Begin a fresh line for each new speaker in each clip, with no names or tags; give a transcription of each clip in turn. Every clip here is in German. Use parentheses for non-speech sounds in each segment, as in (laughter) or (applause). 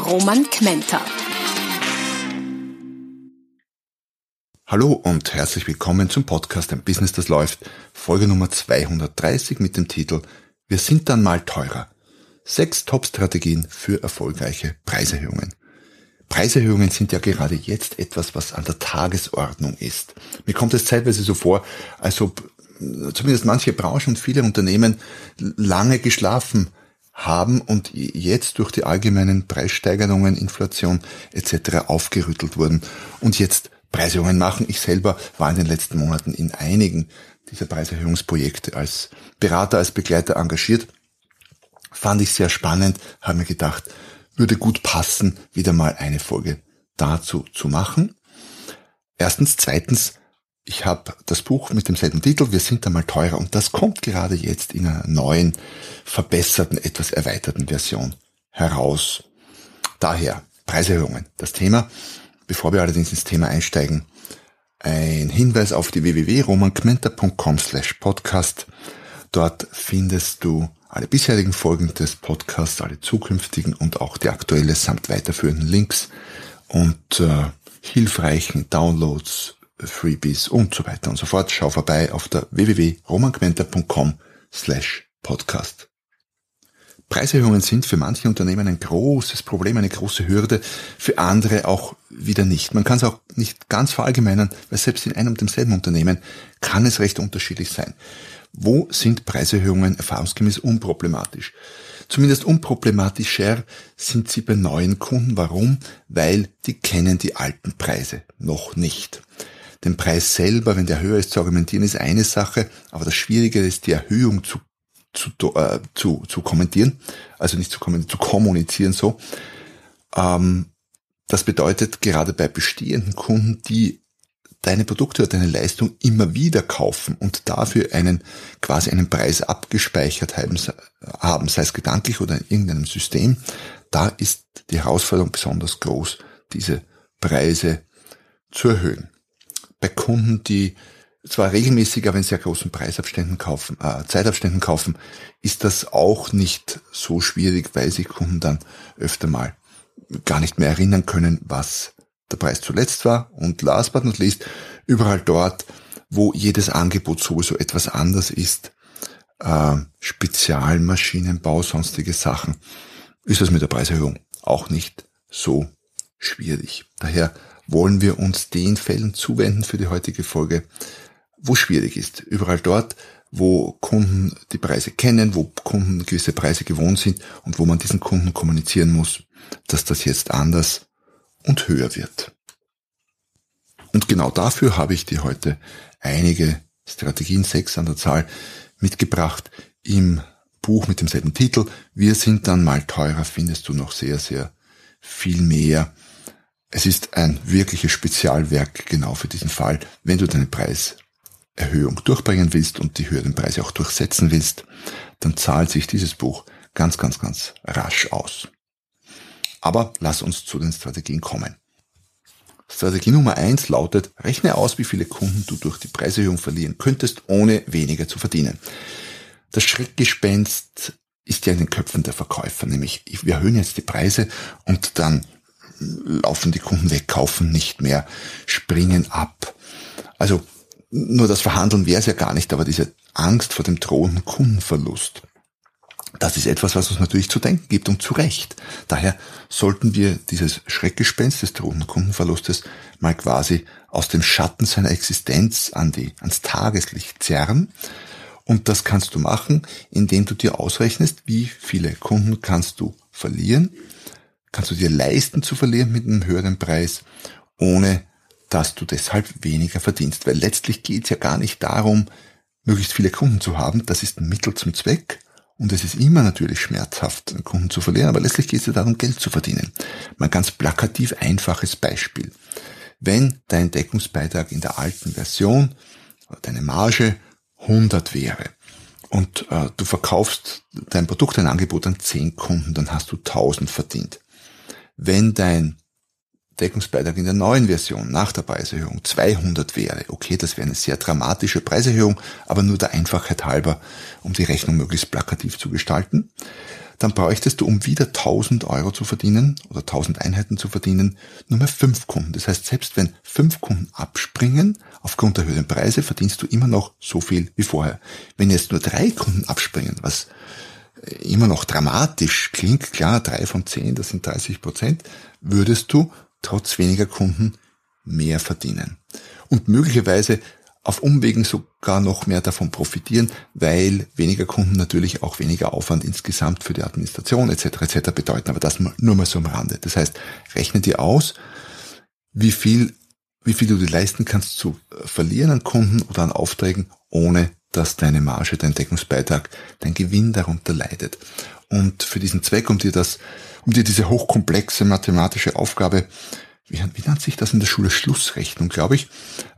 Roman Kmenter.
Hallo und herzlich willkommen zum Podcast Ein Business, das läuft. Folge Nummer 230 mit dem Titel Wir sind dann mal teurer. Sechs Top-Strategien für erfolgreiche Preiserhöhungen. Preiserhöhungen sind ja gerade jetzt etwas, was an der Tagesordnung ist. Mir kommt es zeitweise so vor, als ob äh, zumindest manche Branchen und viele Unternehmen lange geschlafen haben und jetzt durch die allgemeinen Preissteigerungen, Inflation etc. aufgerüttelt wurden und jetzt Preiserhöhungen machen. Ich selber war in den letzten Monaten in einigen dieser Preiserhöhungsprojekte als Berater, als Begleiter engagiert. Fand ich sehr spannend, habe mir gedacht, würde gut passen, wieder mal eine Folge dazu zu machen. Erstens, zweitens, ich habe das Buch mit demselben Titel, Wir sind einmal teurer und das kommt gerade jetzt in einer neuen, verbesserten, etwas erweiterten Version heraus. Daher Preiserhöhungen. Das Thema, bevor wir allerdings ins Thema einsteigen, ein Hinweis auf die www.romankmenter.com slash podcast. Dort findest du alle bisherigen Folgen des Podcasts, alle zukünftigen und auch die aktuelle samt weiterführenden Links und äh, hilfreichen Downloads, Freebies und so weiter und so fort. Schau vorbei auf der www.romanquenter.com slash podcast. Preiserhöhungen sind für manche Unternehmen ein großes Problem, eine große Hürde, für andere auch wieder nicht. Man kann es auch nicht ganz verallgemeinern, weil selbst in einem und demselben Unternehmen kann es recht unterschiedlich sein. Wo sind Preiserhöhungen erfahrungsgemäß unproblematisch? Zumindest unproblematischer sind sie bei neuen Kunden. Warum? Weil die kennen die alten Preise noch nicht. Den Preis selber, wenn der höher ist, zu argumentieren, ist eine Sache, aber das Schwierige ist, die Erhöhung zu, zu, äh, zu, zu kommentieren, also nicht zu, kommentieren, zu kommunizieren so. Ähm, das bedeutet gerade bei bestehenden Kunden, die deine Produkte oder deine Leistung immer wieder kaufen und dafür einen quasi einen Preis abgespeichert haben, sei es gedanklich oder in irgendeinem System, da ist die Herausforderung besonders groß, diese Preise zu erhöhen. Bei Kunden, die zwar regelmäßig, aber in sehr großen Preisabständen kaufen, äh, Zeitabständen kaufen, ist das auch nicht so schwierig, weil sich Kunden dann öfter mal gar nicht mehr erinnern können, was der Preis zuletzt war und last but not least, überall dort, wo jedes Angebot sowieso etwas anders ist, äh, Spezialmaschinenbau, sonstige Sachen, ist es mit der Preiserhöhung auch nicht so schwierig. Daher wollen wir uns den Fällen zuwenden für die heutige Folge, wo schwierig ist. Überall dort, wo Kunden die Preise kennen, wo Kunden gewisse Preise gewohnt sind und wo man diesen Kunden kommunizieren muss, dass das jetzt anders und höher wird. Und genau dafür habe ich dir heute einige Strategien, sechs an der Zahl, mitgebracht im Buch mit demselben Titel. Wir sind dann mal teurer, findest du noch sehr, sehr viel mehr. Es ist ein wirkliches Spezialwerk genau für diesen Fall, wenn du deine Preiserhöhung durchbringen willst und die höheren Preise auch durchsetzen willst, dann zahlt sich dieses Buch ganz, ganz, ganz rasch aus. Aber lass uns zu den Strategien kommen. Strategie Nummer eins lautet, rechne aus, wie viele Kunden du durch die Preiserhöhung verlieren könntest, ohne weniger zu verdienen. Das Schreckgespenst ist ja in den Köpfen der Verkäufer, nämlich wir erhöhen jetzt die Preise und dann laufen die Kunden weg, kaufen nicht mehr, springen ab. Also nur das Verhandeln wäre es ja gar nicht, aber diese Angst vor dem drohenden Kundenverlust, das ist etwas, was uns natürlich zu denken gibt und zu Recht. Daher sollten wir dieses Schreckgespenst des drohenden Kundenverlustes mal quasi aus dem Schatten seiner Existenz an die, ans Tageslicht zerren. Und das kannst du machen, indem du dir ausrechnest, wie viele Kunden kannst du verlieren, kannst du dir leisten zu verlieren mit einem höheren Preis, ohne dass du deshalb weniger verdienst. Weil letztlich geht es ja gar nicht darum, möglichst viele Kunden zu haben. Das ist ein Mittel zum Zweck Und es ist immer natürlich schmerzhaft, einen Kunden zu verlieren, aber letztlich geht es ja darum, Geld zu verdienen. Mal ganz plakativ einfaches Beispiel. Wenn dein Deckungsbeitrag in der alten Version, deine Marge 100 wäre und äh, du verkaufst dein Produkt, dein Angebot an 10 Kunden, dann hast du 1000 verdient. Wenn dein Deckungsbeitrag in der neuen Version nach der Preiserhöhung 200 wäre, okay, das wäre eine sehr dramatische Preiserhöhung, aber nur der Einfachheit halber, um die Rechnung möglichst plakativ zu gestalten, dann bräuchtest du, um wieder 1000 Euro zu verdienen oder 1000 Einheiten zu verdienen, nur mehr fünf Kunden. Das heißt, selbst wenn fünf Kunden abspringen, aufgrund der höheren Preise, verdienst du immer noch so viel wie vorher. Wenn jetzt nur drei Kunden abspringen, was immer noch dramatisch klingt, klar, drei von zehn, das sind 30 Prozent, würdest du trotz weniger Kunden mehr verdienen. Und möglicherweise auf Umwegen sogar noch mehr davon profitieren, weil weniger Kunden natürlich auch weniger Aufwand insgesamt für die Administration etc. etc. bedeuten. Aber das nur mal so am Rande. Das heißt, rechne dir aus, wie viel, wie viel du dir leisten kannst zu verlieren an Kunden oder an Aufträgen, ohne dass deine Marge, dein Deckungsbeitrag, dein Gewinn darunter leidet. Und für diesen Zweck, um dir das um dir diese hochkomplexe mathematische Aufgabe, wie, wie nennt sich das in der Schule, Schlussrechnung, glaube ich,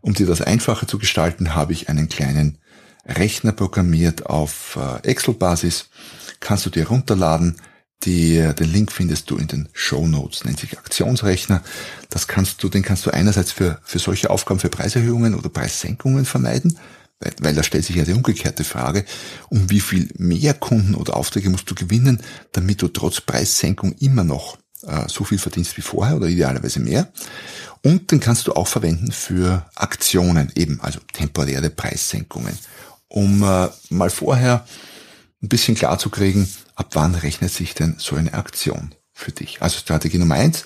um dir das einfacher zu gestalten, habe ich einen kleinen Rechner programmiert auf äh, Excel-Basis. Kannst du dir runterladen. Die, den Link findest du in den Show Notes, nennt sich Aktionsrechner. Das kannst du, den kannst du einerseits für, für solche Aufgaben, für Preiserhöhungen oder Preissenkungen vermeiden, weil, weil da stellt sich ja die umgekehrte Frage, um wie viel mehr Kunden oder Aufträge musst du gewinnen, damit du trotz Preissenkung immer noch äh, so viel verdienst wie vorher oder idealerweise mehr. Und den kannst du auch verwenden für Aktionen, eben also temporäre Preissenkungen, um äh, mal vorher ein bisschen klar zu kriegen, ab wann rechnet sich denn so eine Aktion für dich. Also Strategie Nummer eins,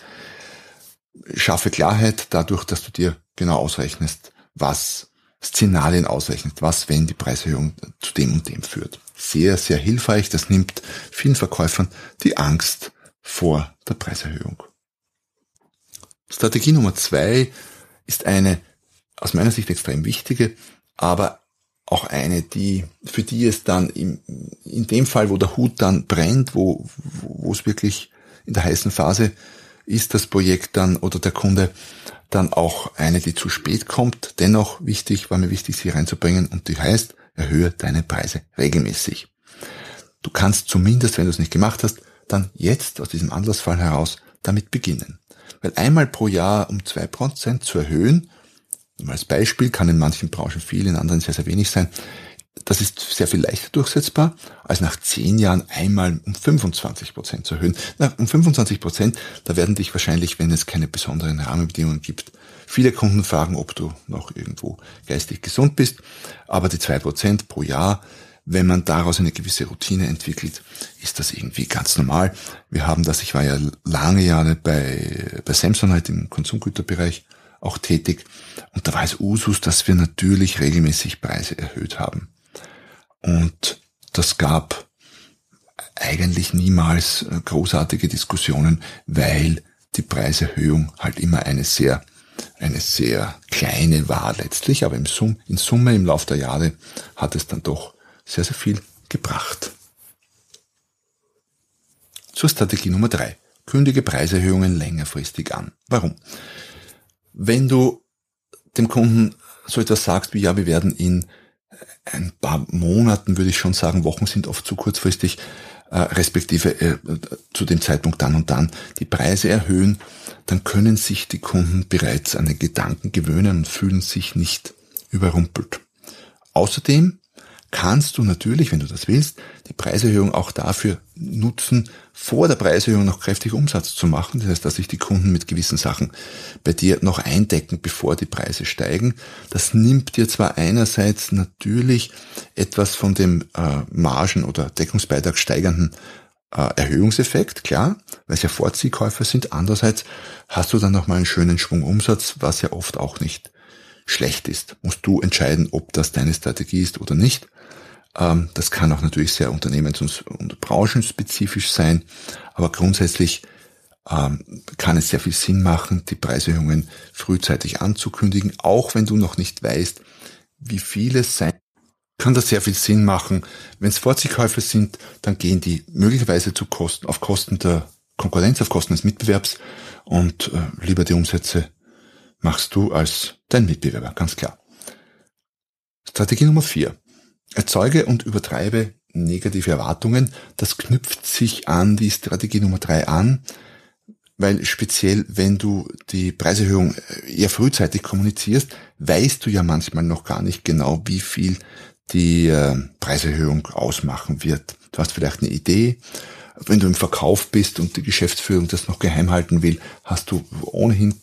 schaffe Klarheit dadurch, dass du dir genau ausrechnest, was Szenarien ausrechnet, was, wenn die Preiserhöhung zu dem und dem führt. Sehr, sehr hilfreich. Das nimmt vielen Verkäufern die Angst vor der Preiserhöhung. Strategie Nummer zwei ist eine aus meiner Sicht extrem wichtige, aber auch eine, die, für die es dann im, in dem Fall, wo der Hut dann brennt, wo, wo es wirklich in der heißen Phase ist, das Projekt dann oder der Kunde, dann auch eine, die zu spät kommt. Dennoch wichtig, war mir wichtig, sie reinzubringen und die heißt, erhöhe deine Preise regelmäßig. Du kannst zumindest, wenn du es nicht gemacht hast, dann jetzt aus diesem Anlassfall heraus damit beginnen. Weil einmal pro Jahr um zwei Prozent zu erhöhen, als Beispiel kann in manchen Branchen viel, in anderen sehr, sehr wenig sein, das ist sehr viel leichter durchsetzbar, als nach zehn Jahren einmal um 25 Prozent zu erhöhen. Na, um 25 Prozent, da werden dich wahrscheinlich, wenn es keine besonderen Rahmenbedingungen gibt, viele Kunden fragen, ob du noch irgendwo geistig gesund bist. Aber die zwei Prozent pro Jahr, wenn man daraus eine gewisse Routine entwickelt, ist das irgendwie ganz normal. Wir haben das, ich war ja lange Jahre bei, bei Samsonite im Konsumgüterbereich auch tätig. Und da war es Usus, dass wir natürlich regelmäßig Preise erhöht haben. Und das gab eigentlich niemals äh, großartige Diskussionen, weil die Preiserhöhung halt immer eine sehr, eine sehr kleine war letztlich, aber im Sum, in Summe im Laufe der Jahre hat es dann doch sehr, sehr viel gebracht. Zur Strategie Nummer drei: Kündige Preiserhöhungen längerfristig an. Warum? Wenn du dem Kunden so etwas sagst wie, ja, wir werden in ein paar Monaten, würde ich schon sagen, Wochen sind oft zu kurzfristig, äh, respektive äh, zu dem Zeitpunkt dann und dann die Preise erhöhen, dann können sich die Kunden bereits an den Gedanken gewöhnen und fühlen sich nicht überrumpelt. Außerdem kannst du natürlich, wenn du das willst, die Preiserhöhung auch dafür nutzen, vor der Preiserhöhung noch kräftig Umsatz zu machen. Das heißt, dass sich die Kunden mit gewissen Sachen bei dir noch eindecken, bevor die Preise steigen. Das nimmt dir zwar einerseits natürlich etwas von dem äh, Margen- oder Deckungsbeitrag steigernden äh, Erhöhungseffekt, klar, weil es ja Vorziehkäufer sind. Andererseits hast du dann nochmal einen schönen Schwung Umsatz, was ja oft auch nicht schlecht ist. Musst du entscheiden, ob das deine Strategie ist oder nicht. Ähm, das kann auch natürlich sehr unternehmens- und branchenspezifisch sein, aber grundsätzlich ähm, kann es sehr viel Sinn machen, die Preiserhöhungen frühzeitig anzukündigen, auch wenn du noch nicht weißt, wie viele sein kann das sehr viel Sinn machen. Wenn es Vorziehkäufe sind, dann gehen die möglicherweise zu Kosten, auf Kosten der Konkurrenz, auf Kosten des Mitbewerbs und äh, lieber die Umsätze machst du als dein Mitbewerber, ganz klar. Strategie Nummer vier: Erzeuge und übertreibe negative Erwartungen. Das knüpft sich an die Strategie Nummer drei an, weil speziell wenn du die Preiserhöhung eher frühzeitig kommunizierst, weißt du ja manchmal noch gar nicht genau, wie viel die äh, Preiserhöhung ausmachen wird. Du hast vielleicht eine Idee. Wenn du im Verkauf bist und die Geschäftsführung das noch geheim halten will, hast du ohnehin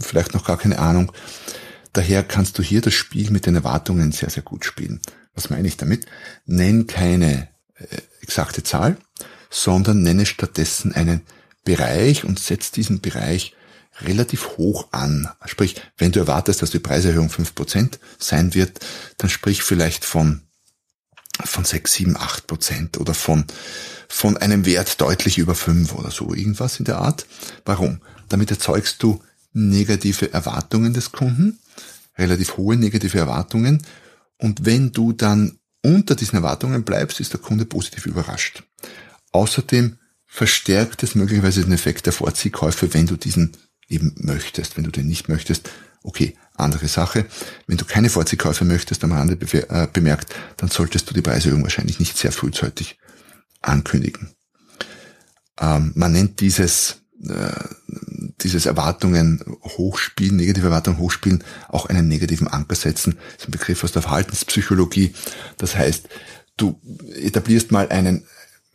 vielleicht noch gar keine Ahnung. Daher kannst du hier das Spiel mit den Erwartungen sehr, sehr gut spielen. Was meine ich damit? Nenn keine äh, exakte Zahl, sondern nenne stattdessen einen Bereich und setz diesen Bereich relativ hoch an. Sprich, wenn du erwartest, dass die Preiserhöhung fünf Prozent sein wird, dann sprich vielleicht von, von sechs, sieben, acht Prozent oder von, von einem Wert deutlich über fünf oder so, irgendwas in der Art. Warum? Damit erzeugst du negative Erwartungen des Kunden, relativ hohe negative Erwartungen. Und wenn du dann unter diesen Erwartungen bleibst, ist der Kunde positiv überrascht. Außerdem verstärkt es möglicherweise den Effekt der Vorziehkäufe, wenn du diesen eben möchtest. Wenn du den nicht möchtest, okay, andere Sache. Wenn du keine Vorziehkäufe möchtest, am Rande äh, bemerkt, dann solltest du die Preiserhöhung wahrscheinlich nicht sehr frühzeitig ankündigen. Ähm, man nennt dieses, äh, dieses Erwartungen hochspielen, negative Erwartungen hochspielen, auch einen negativen Anker setzen. Das ist ein Begriff aus der Verhaltenspsychologie. Das heißt, du etablierst mal einen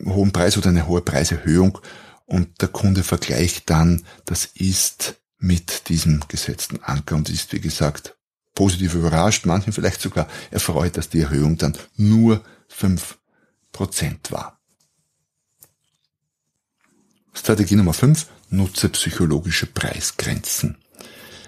hohen Preis oder eine hohe Preiserhöhung und der Kunde vergleicht dann, das ist mit diesem gesetzten Anker und ist, wie gesagt, positiv überrascht, manchen vielleicht sogar erfreut, dass die Erhöhung dann nur fünf Prozent war. Strategie Nummer fünf: nutze psychologische Preisgrenzen.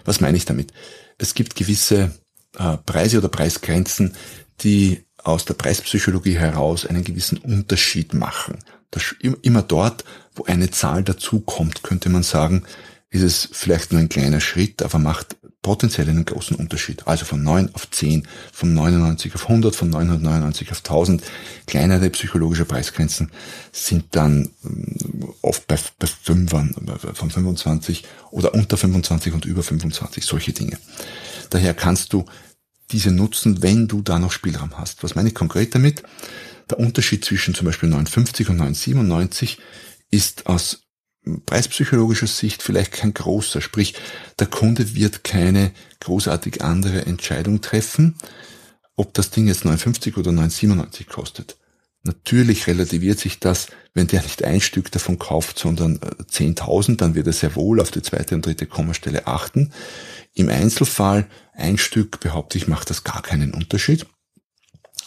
Was meine ich damit? Es gibt gewisse äh, Preise oder Preisgrenzen, die aus der Preispsychologie heraus einen gewissen Unterschied machen. Das, immer dort, wo eine Zahl dazukommt, könnte man sagen, ist es vielleicht nur ein kleiner Schritt, aber macht potenziell einen großen Unterschied. Also von 9 auf 10, von 99 auf 100, von 999 auf 1000. Kleinere psychologische Preisgrenzen sind dann ähm, oft bei, bei 5 von 25 oder unter 25 und über 25, solche Dinge. Daher kannst du diese nutzen, wenn du da noch Spielraum hast. Was meine ich konkret damit? Der Unterschied zwischen zum Beispiel 950 und 997 ist aus preispsychologischer Sicht vielleicht kein großer. Sprich, der Kunde wird keine großartig andere Entscheidung treffen, ob das Ding jetzt 950 oder 997 kostet. Natürlich relativiert sich das, wenn der nicht ein Stück davon kauft, sondern 10.000, äh, dann wird er sehr wohl auf die zweite und dritte Kommastelle achten. Im Einzelfall ein Stück, behaupte ich, macht das gar keinen Unterschied.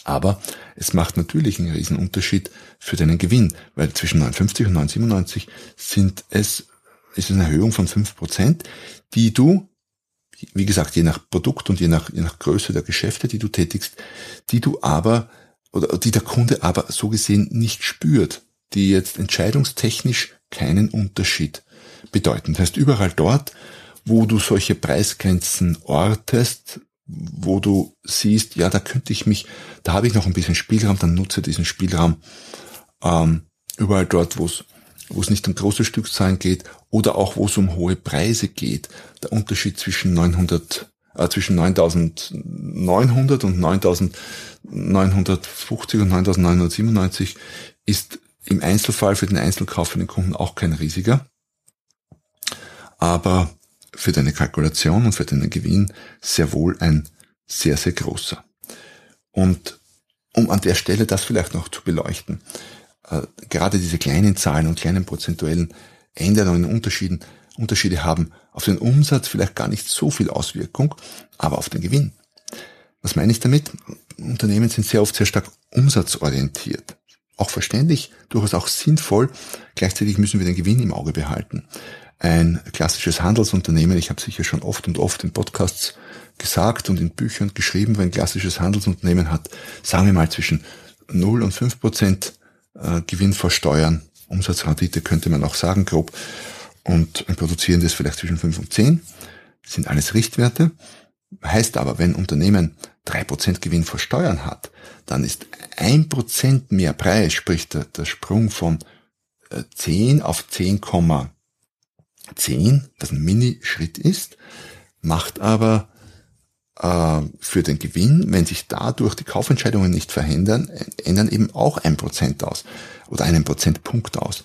Aber es macht natürlich einen riesen Unterschied für deinen Gewinn, weil zwischen 950 und 997 sind es, ist eine Erhöhung von 5%, die du, wie gesagt, je nach Produkt und je nach, je nach Größe der Geschäfte, die du tätigst, die du aber, oder die der Kunde aber so gesehen nicht spürt, die jetzt entscheidungstechnisch keinen Unterschied bedeuten. Das heißt, überall dort, wo du solche Preisgrenzen ortest, wo du siehst, ja, da könnte ich mich, da habe ich noch ein bisschen Spielraum, dann nutze diesen Spielraum ähm, überall dort, wo es wo es nicht um große Stückzahlen geht oder auch wo es um hohe Preise geht. Der Unterschied zwischen 900 äh, zwischen 9900 und 9950 und 9997 ist im Einzelfall für den Einzelkauf für den Kunden auch kein riesiger. Aber für deine Kalkulation und für deinen Gewinn sehr wohl ein sehr, sehr großer. Und um an der Stelle das vielleicht noch zu beleuchten, äh, gerade diese kleinen Zahlen und kleinen prozentuellen Änderungen, Unterschieden, Unterschiede haben auf den Umsatz vielleicht gar nicht so viel Auswirkung, aber auf den Gewinn. Was meine ich damit? Unternehmen sind sehr oft sehr stark umsatzorientiert. Auch verständlich, durchaus auch sinnvoll. Gleichzeitig müssen wir den Gewinn im Auge behalten ein klassisches Handelsunternehmen, ich habe sicher schon oft und oft in Podcasts gesagt und in Büchern geschrieben, wenn ein klassisches Handelsunternehmen hat, sagen wir mal zwischen 0 und 5 Prozent äh, Gewinn vor Steuern, Umsatzrendite könnte man auch sagen, grob, und ein produzierendes vielleicht zwischen 5 und 10, sind alles Richtwerte. Heißt aber, wenn ein Unternehmen 3% Gewinn vor Steuern hat, dann ist 1% mehr Preis, sprich der, der Sprung von äh, 10 auf 10, 10, das ein Mini-Schritt ist, macht aber äh, für den Gewinn, wenn sich dadurch die Kaufentscheidungen nicht verändern, äh, ändern eben auch ein Prozent aus oder einen Prozentpunkt aus.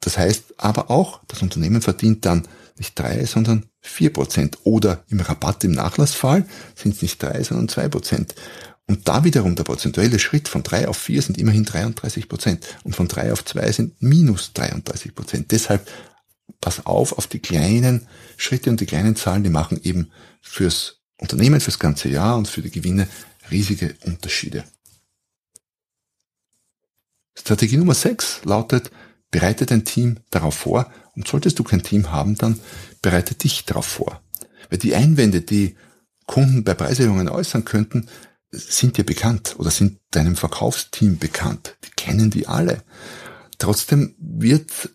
Das heißt aber auch, das Unternehmen verdient dann nicht drei, sondern vier Prozent. Oder im Rabatt im Nachlassfall sind es nicht drei, sondern zwei Prozent. Und da wiederum der prozentuelle Schritt von drei auf vier sind immerhin 33 Prozent und von drei auf zwei sind minus 33 Prozent. Deshalb pass auf auf die kleinen Schritte und die kleinen Zahlen, die machen eben fürs Unternehmen, fürs ganze Jahr und für die Gewinne riesige Unterschiede. Strategie Nummer 6 lautet, bereite dein Team darauf vor und solltest du kein Team haben, dann bereite dich darauf vor. Weil die Einwände, die Kunden bei Preiserhöhungen äußern könnten, sind dir bekannt oder sind deinem Verkaufsteam bekannt. Die kennen die alle. Trotzdem wird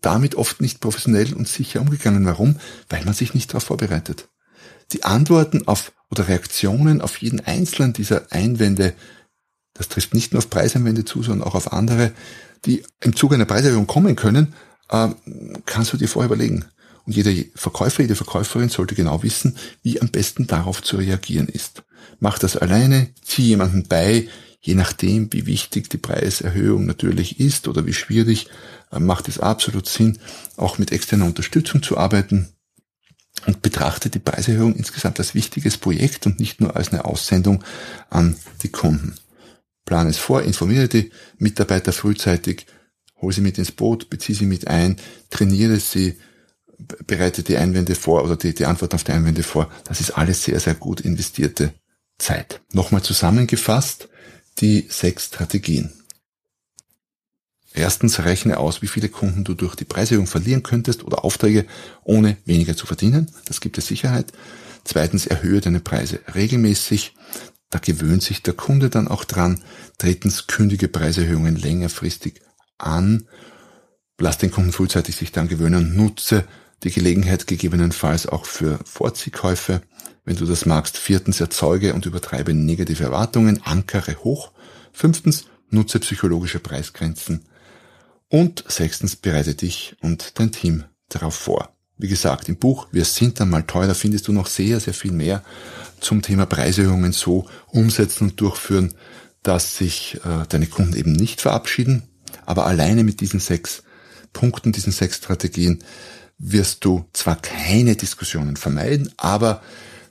damit oft nicht professionell und sicher umgegangen. Warum? Weil man sich nicht darauf vorbereitet. Die Antworten auf oder Reaktionen auf jeden einzelnen dieser Einwände, das trifft nicht nur auf Preiseinwände zu, sondern auch auf andere, die im Zuge einer Preiserhöhung kommen können, äh, kannst du dir vorher überlegen. Und jeder Verkäufer, jede Verkäuferin sollte genau wissen, wie am besten darauf zu reagieren ist. Mach das alleine, zieh jemanden bei, je nachdem, wie wichtig die Preiserhöhung natürlich ist oder wie schwierig, äh, macht es absolut Sinn, auch mit externer Unterstützung zu arbeiten und betrachte die Preiserhöhung insgesamt als wichtiges Projekt und nicht nur als eine Aussendung an die Kunden. Plan es vor, informiere die Mitarbeiter frühzeitig, hol sie mit ins Boot, beziehe sie mit ein, trainiere sie, bereite die Einwände vor oder die, die Antwort auf die Einwände vor. Das ist alles sehr, sehr gut investierte Zeit. Nochmal zusammengefasst die sechs Strategien. Erstens rechne aus, wie viele Kunden du durch die Preiserhöhung verlieren könntest oder Aufträge ohne weniger zu verdienen. Das gibt dir Sicherheit. Zweitens erhöhe deine Preise regelmäßig. Da gewöhnt sich der Kunde dann auch dran. Drittens, kündige Preiserhöhungen längerfristig an. Lass den Kunden frühzeitig sich dann gewöhnen und nutze die Gelegenheit gegebenenfalls auch für Vorziehkäufe. Wenn du das magst. Viertens, erzeuge und übertreibe negative Erwartungen, ankere hoch. Fünftens, nutze psychologische Preisgrenzen. Und sechstens, bereite dich und dein Team darauf vor. Wie gesagt, im Buch Wir sind dann mal teuer, findest du noch sehr, sehr viel mehr zum Thema Preiserhöhungen so umsetzen und durchführen, dass sich äh, deine Kunden eben nicht verabschieden. Aber alleine mit diesen sechs Punkten, diesen sechs Strategien wirst du zwar keine Diskussionen vermeiden, aber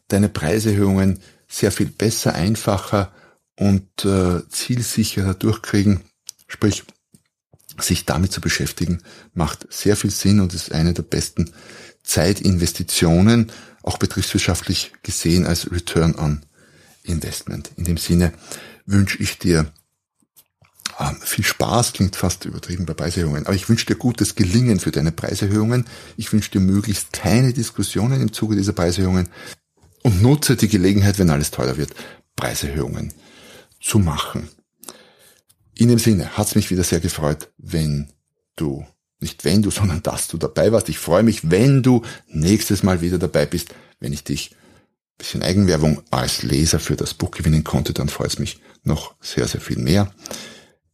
deine Preiserhöhungen sehr viel besser, einfacher und äh, zielsicherer durchkriegen. Sprich, sich damit zu beschäftigen, macht sehr viel Sinn und ist eine der besten Zeitinvestitionen, auch betriebswirtschaftlich gesehen als Return on Investment. In dem Sinne wünsche ich dir äh, viel Spaß, klingt fast übertrieben bei Preiserhöhungen, aber ich wünsche dir gutes Gelingen für deine Preiserhöhungen. Ich wünsche dir möglichst keine Diskussionen im Zuge dieser Preiserhöhungen und nutze die Gelegenheit, wenn alles teurer wird, Preiserhöhungen zu machen. In dem Sinne hat es mich wieder sehr gefreut, wenn du, nicht wenn du, (laughs) sondern dass du dabei warst. Ich freue mich, wenn du nächstes Mal wieder dabei bist, wenn ich dich bisschen Eigenwerbung als Leser für das Buch gewinnen konnte, dann freut es mich noch sehr, sehr viel mehr.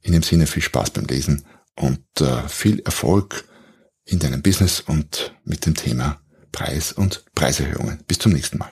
In dem Sinne viel Spaß beim Lesen und äh, viel Erfolg in deinem Business und mit dem Thema Preis und Preiserhöhungen. Bis zum nächsten Mal.